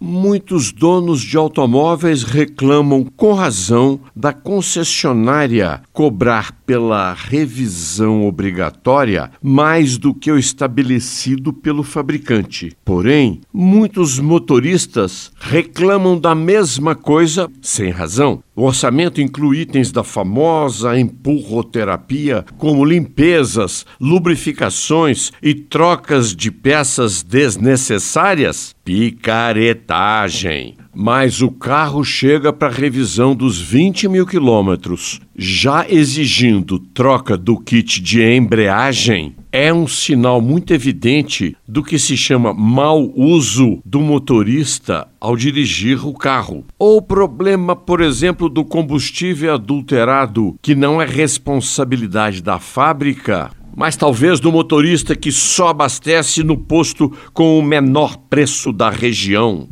Muitos donos de automóveis reclamam com razão da concessionária cobrar pela revisão obrigatória mais do que o estabelecido pelo fabricante. Porém, muitos motoristas reclamam da mesma coisa sem razão. O orçamento inclui itens da famosa empurroterapia, como limpezas, lubrificações e trocas de peças desnecessárias? Picaretagem. Mas o carro chega para revisão dos 20 mil quilômetros, já exigindo troca do kit de embreagem, é um sinal muito evidente do que se chama mau uso do motorista ao dirigir o carro. Ou problema, por exemplo, do combustível adulterado, que não é responsabilidade da fábrica, mas talvez do motorista que só abastece no posto com o menor preço da região.